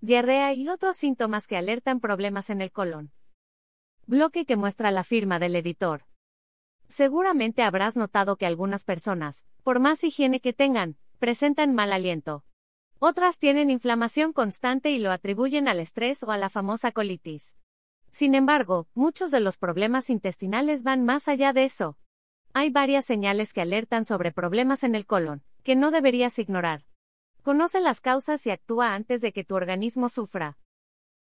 diarrea y otros síntomas que alertan problemas en el colon. Bloque que muestra la firma del editor. Seguramente habrás notado que algunas personas, por más higiene que tengan, presentan mal aliento. Otras tienen inflamación constante y lo atribuyen al estrés o a la famosa colitis. Sin embargo, muchos de los problemas intestinales van más allá de eso. Hay varias señales que alertan sobre problemas en el colon, que no deberías ignorar. Conoce las causas y actúa antes de que tu organismo sufra.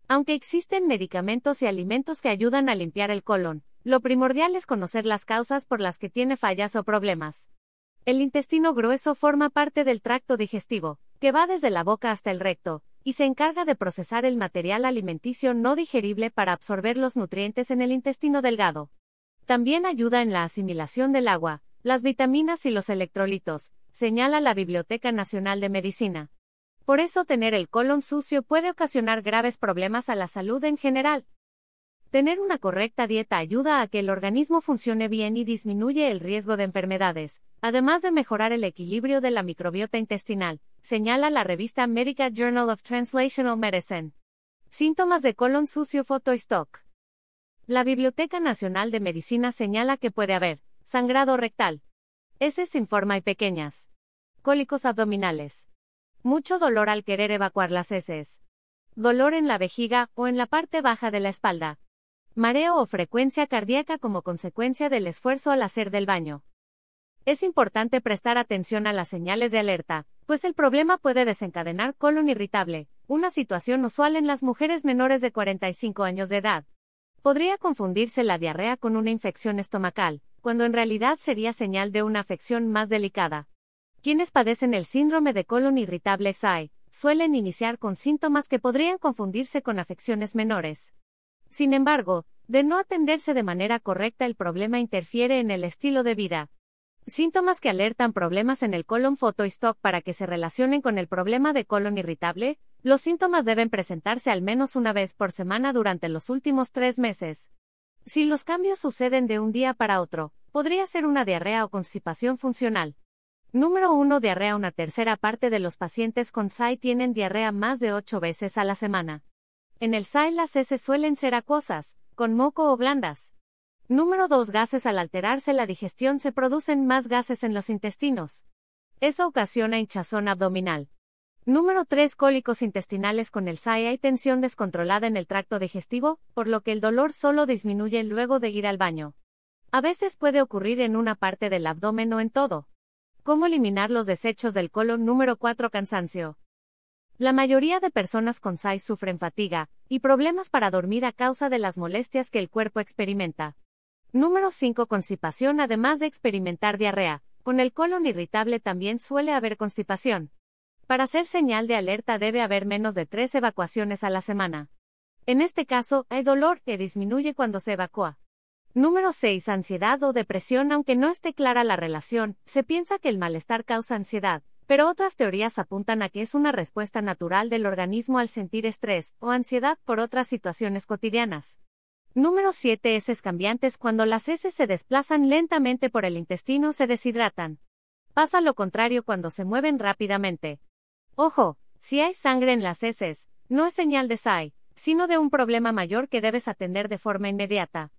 Aunque existen medicamentos y alimentos que ayudan a limpiar el colon, lo primordial es conocer las causas por las que tiene fallas o problemas. El intestino grueso forma parte del tracto digestivo, que va desde la boca hasta el recto, y se encarga de procesar el material alimenticio no digerible para absorber los nutrientes en el intestino delgado. También ayuda en la asimilación del agua, las vitaminas y los electrolitos, señala la Biblioteca Nacional de Medicina. Por eso tener el colon sucio puede ocasionar graves problemas a la salud en general. Tener una correcta dieta ayuda a que el organismo funcione bien y disminuye el riesgo de enfermedades, además de mejorar el equilibrio de la microbiota intestinal, señala la revista Medical Journal of Translational Medicine. Síntomas de colon sucio Photostock. La Biblioteca Nacional de Medicina señala que puede haber sangrado rectal, heces sin forma y pequeñas, cólicos abdominales, mucho dolor al querer evacuar las heces, dolor en la vejiga o en la parte baja de la espalda, mareo o frecuencia cardíaca como consecuencia del esfuerzo al hacer del baño. Es importante prestar atención a las señales de alerta, pues el problema puede desencadenar colon irritable, una situación usual en las mujeres menores de 45 años de edad. Podría confundirse la diarrea con una infección estomacal, cuando en realidad sería señal de una afección más delicada. Quienes padecen el síndrome de colon irritable SAI suelen iniciar con síntomas que podrían confundirse con afecciones menores. Sin embargo, de no atenderse de manera correcta el problema interfiere en el estilo de vida. Síntomas que alertan problemas en el colon photostock para que se relacionen con el problema de colon irritable, los síntomas deben presentarse al menos una vez por semana durante los últimos tres meses. Si los cambios suceden de un día para otro, podría ser una diarrea o constipación funcional. Número 1. Diarrea. Una tercera parte de los pacientes con SAI tienen diarrea más de ocho veces a la semana. En el SAI las heces suelen ser acuosas, con moco o blandas. Número 2. Gases. Al alterarse la digestión se producen más gases en los intestinos. Eso ocasiona hinchazón abdominal. Número 3. Cólicos intestinales con el SAI hay tensión descontrolada en el tracto digestivo, por lo que el dolor solo disminuye luego de ir al baño. A veces puede ocurrir en una parte del abdomen o en todo. ¿Cómo eliminar los desechos del colon? Número 4. Cansancio. La mayoría de personas con SAI sufren fatiga y problemas para dormir a causa de las molestias que el cuerpo experimenta. Número 5. Constipación. Además de experimentar diarrea, con el colon irritable también suele haber constipación. Para ser señal de alerta debe haber menos de tres evacuaciones a la semana. En este caso, hay dolor que disminuye cuando se evacúa. Número 6. Ansiedad o depresión. Aunque no esté clara la relación, se piensa que el malestar causa ansiedad, pero otras teorías apuntan a que es una respuesta natural del organismo al sentir estrés o ansiedad por otras situaciones cotidianas. Número 7. Heces cambiantes. Cuando las heces se desplazan lentamente por el intestino se deshidratan. Pasa lo contrario cuando se mueven rápidamente. Ojo, si hay sangre en las heces, no es señal de SAI, sino de un problema mayor que debes atender de forma inmediata.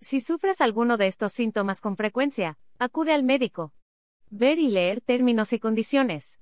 Si sufres alguno de estos síntomas con frecuencia, acude al médico. Ver y leer términos y condiciones.